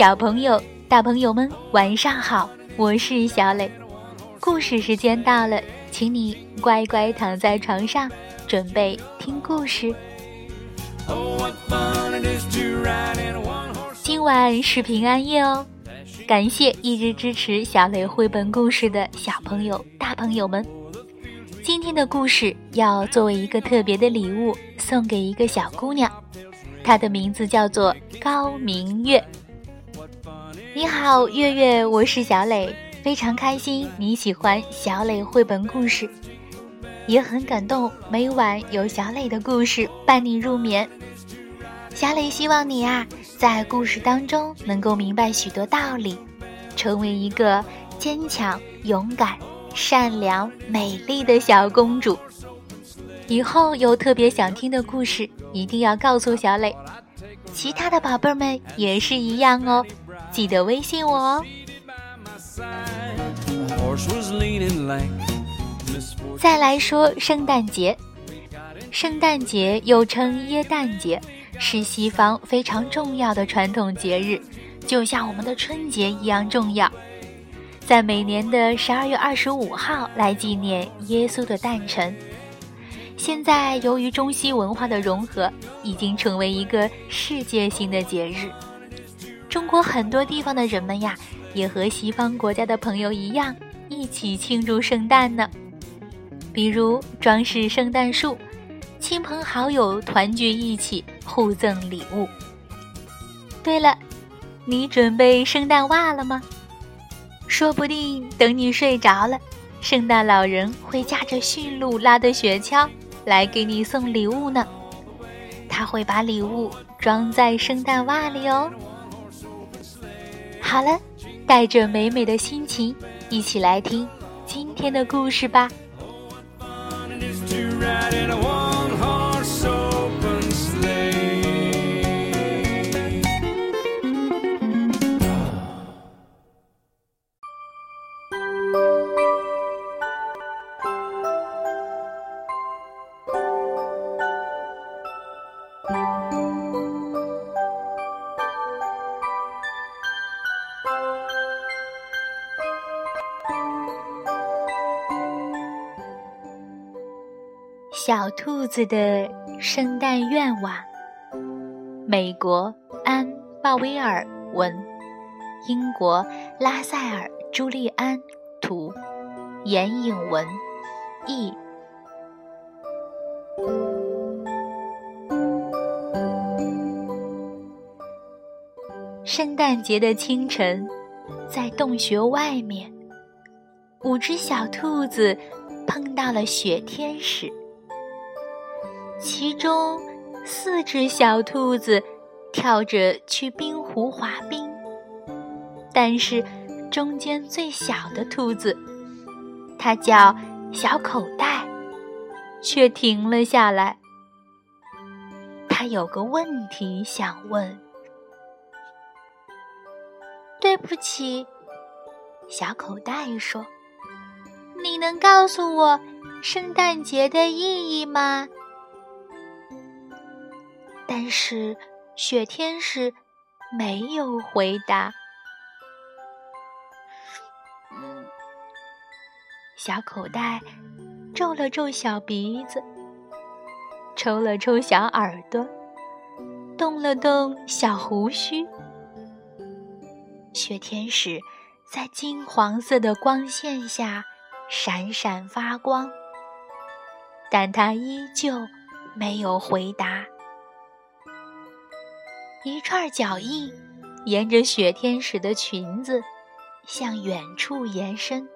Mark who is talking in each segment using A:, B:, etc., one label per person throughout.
A: 小朋友、大朋友们，晚上好！我是小磊，故事时间到了，请你乖乖躺在床上，准备听故事。今晚是平安夜哦，感谢一直支持小磊绘本故事的小朋友、大朋友们。今天的故事要作为一个特别的礼物送给一个小姑娘，她的名字叫做高明月。你好，月月，我是小磊，非常开心你喜欢小磊绘本故事，也很感动每晚有小磊的故事伴你入眠。小磊希望你啊，在故事当中能够明白许多道理，成为一个坚强、勇敢。善良美丽的小公主，以后有特别想听的故事，一定要告诉小磊。其他的宝贝儿们也是一样哦，记得微信我哦。再来说圣诞节，圣诞节又称耶诞节，是西方非常重要的传统节日，就像我们的春节一样重要。在每年的十二月二十五号来纪念耶稣的诞辰。现在由于中西文化的融合，已经成为一个世界性的节日。中国很多地方的人们呀，也和西方国家的朋友一样，一起庆祝圣诞呢。比如装饰圣诞树，亲朋好友团聚一起互赠礼物。对了，你准备圣诞袜了吗？说不定等你睡着了，圣诞老人会驾着驯鹿拉的雪橇来给你送礼物呢。他会把礼物装在圣诞袜里哦。好了，带着美美的心情，一起来听今天的故事吧。小兔子的圣诞愿望。美国安·鲍威尔文，英国拉塞尔·朱利安图，严颖文译。圣诞节的清晨，在洞穴外面，五只小兔子碰到了雪天使。其中四只小兔子跳着去冰湖滑冰，但是中间最小的兔子，它叫小口袋，却停了下来。它有个问题想问。对不起，小口袋说：“你能告诉我圣诞节的意义吗？”但是雪天使没有回答。小口袋皱了皱小鼻子，抽了抽小耳朵，动了动小胡须。雪天使在金黄色的光线下闪闪发光，但他依旧没有回答。一串脚印沿着雪天使的裙子向远处延伸，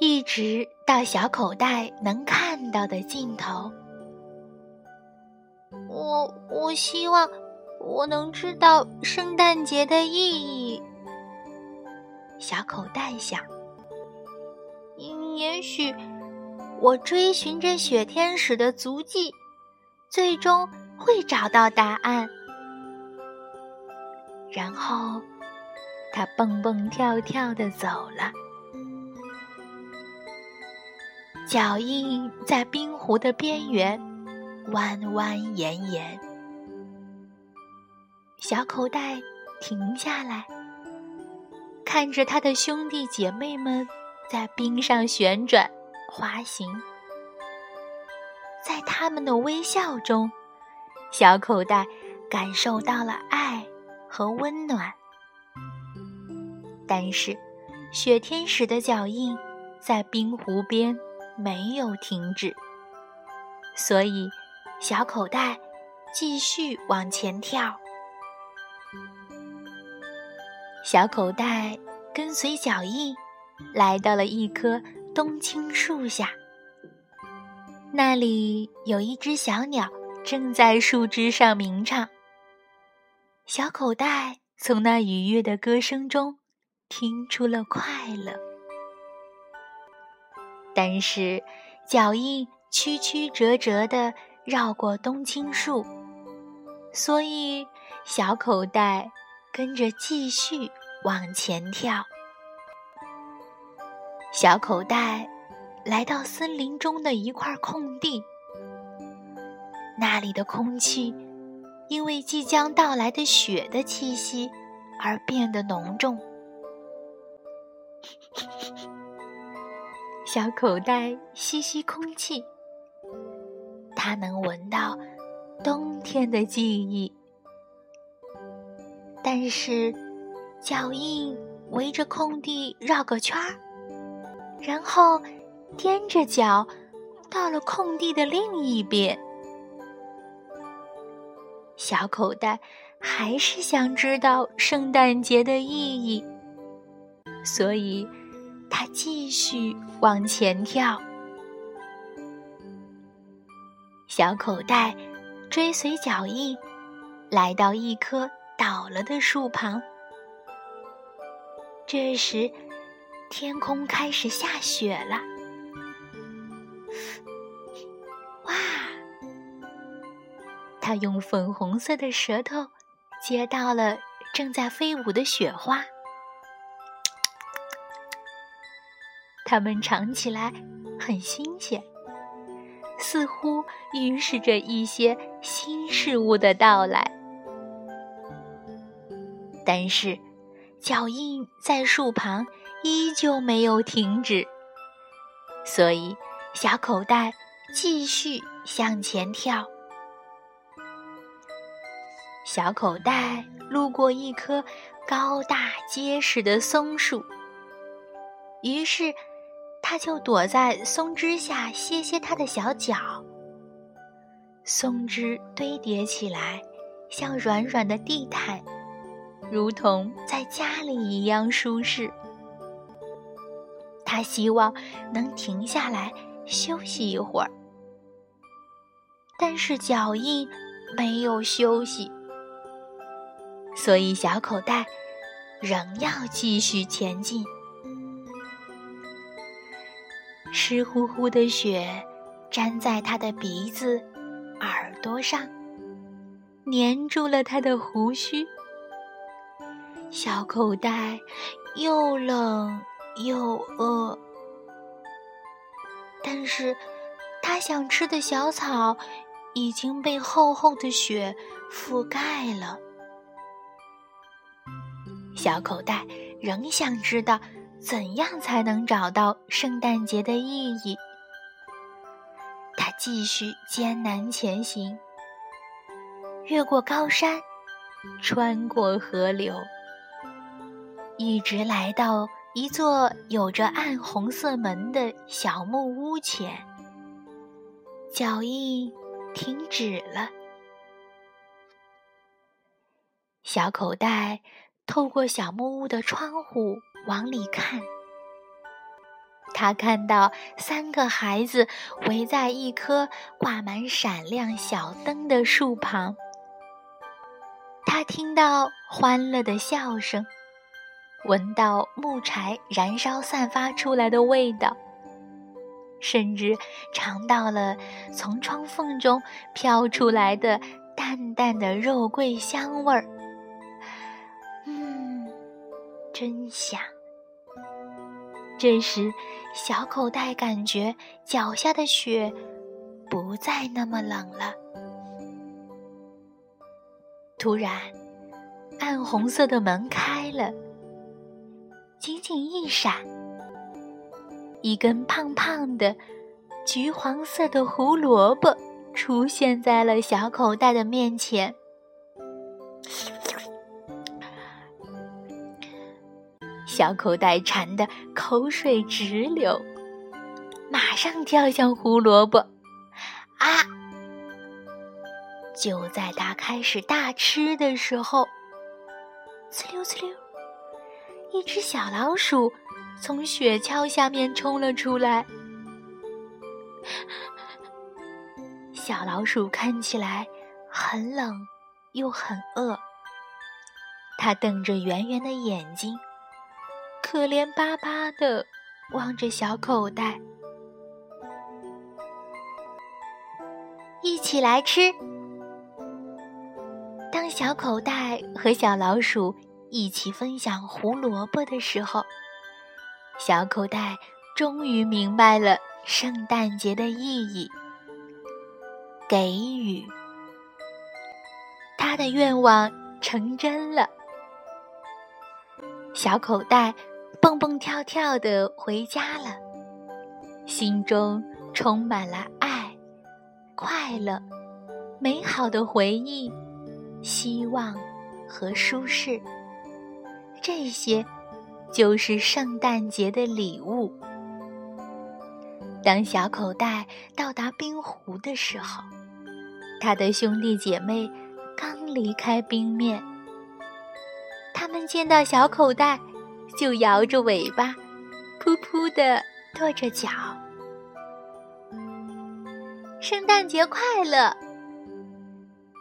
A: 一直到小口袋能看到的尽头。我我希望我能知道圣诞节的意义。小口袋想，也许我追寻着雪天使的足迹，最终会找到答案。然后，他蹦蹦跳跳的走了，脚印在冰湖的边缘蜿蜿延延。小口袋停下来，看着他的兄弟姐妹们在冰上旋转、滑行。在他们的微笑中，小口袋感受到了爱和温暖。但是，雪天使的脚印在冰湖边没有停止，所以小口袋继续往前跳。小口袋跟随脚印，来到了一棵冬青树下。那里有一只小鸟正在树枝上鸣唱。小口袋从那愉悦的歌声中听出了快乐，但是脚印曲曲折折地绕过冬青树，所以小口袋跟着继续往前跳。小口袋。来到森林中的一块空地，那里的空气因为即将到来的雪的气息而变得浓重。小口袋吸吸空气，它能闻到冬天的记忆。但是，脚印围着空地绕个圈儿，然后。踮着脚，到了空地的另一边。小口袋还是想知道圣诞节的意义，所以他继续往前跳。小口袋追随脚印，来到一棵倒了的树旁。这时，天空开始下雪了。用粉红色的舌头接到了正在飞舞的雪花，它们尝起来很新鲜，似乎预示着一些新事物的到来。但是，脚印在树旁依旧没有停止，所以小口袋继续向前跳。小口袋路过一棵高大结实的松树，于是他就躲在松枝下歇歇他的小脚。松枝堆叠起来，像软软的地毯，如同在家里一样舒适。他希望能停下来休息一会儿，但是脚印没有休息。所以，小口袋仍要继续前进。湿乎乎的雪粘在他的鼻子、耳朵上，粘住了他的胡须。小口袋又冷又饿，但是他想吃的小草已经被厚厚的雪覆盖了。小口袋仍想知道怎样才能找到圣诞节的意义。他继续艰难前行，越过高山，穿过河流，一直来到一座有着暗红色门的小木屋前。脚印停止了，小口袋。透过小木屋的窗户往里看，他看到三个孩子围在一棵挂满闪亮小灯的树旁。他听到欢乐的笑声，闻到木柴燃烧散发出来的味道，甚至尝到了从窗缝中飘出来的淡淡的肉桂香味儿。真香。这时，小口袋感觉脚下的雪不再那么冷了。突然，暗红色的门开了，仅仅一闪，一根胖胖的橘黄色的胡萝卜出现在了小口袋的面前。小口袋馋得口水直流，马上跳向胡萝卜。啊！就在他开始大吃的时候，呲溜呲溜，一只小老鼠从雪橇下面冲了出来。小老鼠看起来很冷又很饿，它瞪着圆圆的眼睛。可怜巴巴的望着小口袋，一起来吃。当小口袋和小老鼠一起分享胡萝卜的时候，小口袋终于明白了圣诞节的意义——给予。他的愿望成真了，小口袋。蹦蹦跳跳的回家了，心中充满了爱、快乐、美好的回忆、希望和舒适。这些就是圣诞节的礼物。当小口袋到达冰湖的时候，他的兄弟姐妹刚离开冰面，他们见到小口袋。就摇着尾巴，噗噗的跺着脚。圣诞节快乐！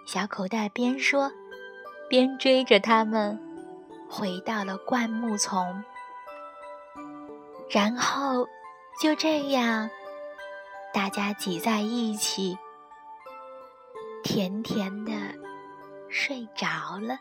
A: 小口袋边说，边追着他们回到了灌木丛。然后就这样，大家挤在一起，甜甜的睡着了。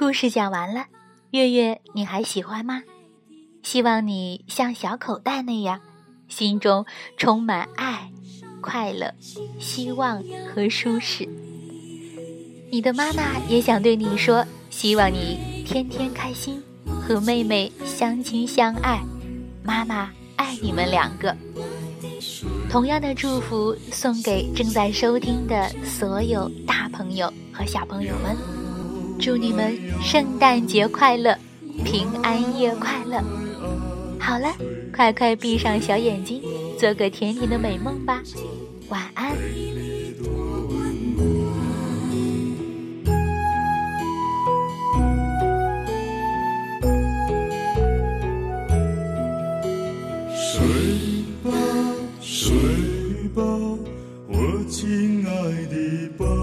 A: 故事讲完了，月月，你还喜欢吗？希望你像小口袋那样，心中充满爱、快乐、希望和舒适。你的妈妈也想对你说，希望你天天开心，和妹妹相亲相爱。妈妈爱你们两个。同样的祝福送给正在收听的所有大朋友和小朋友们。祝你们圣诞节快乐平安夜快乐。好了快快闭上小眼睛做个甜甜的美梦吧。晚安。睡吧睡吧我亲爱的宝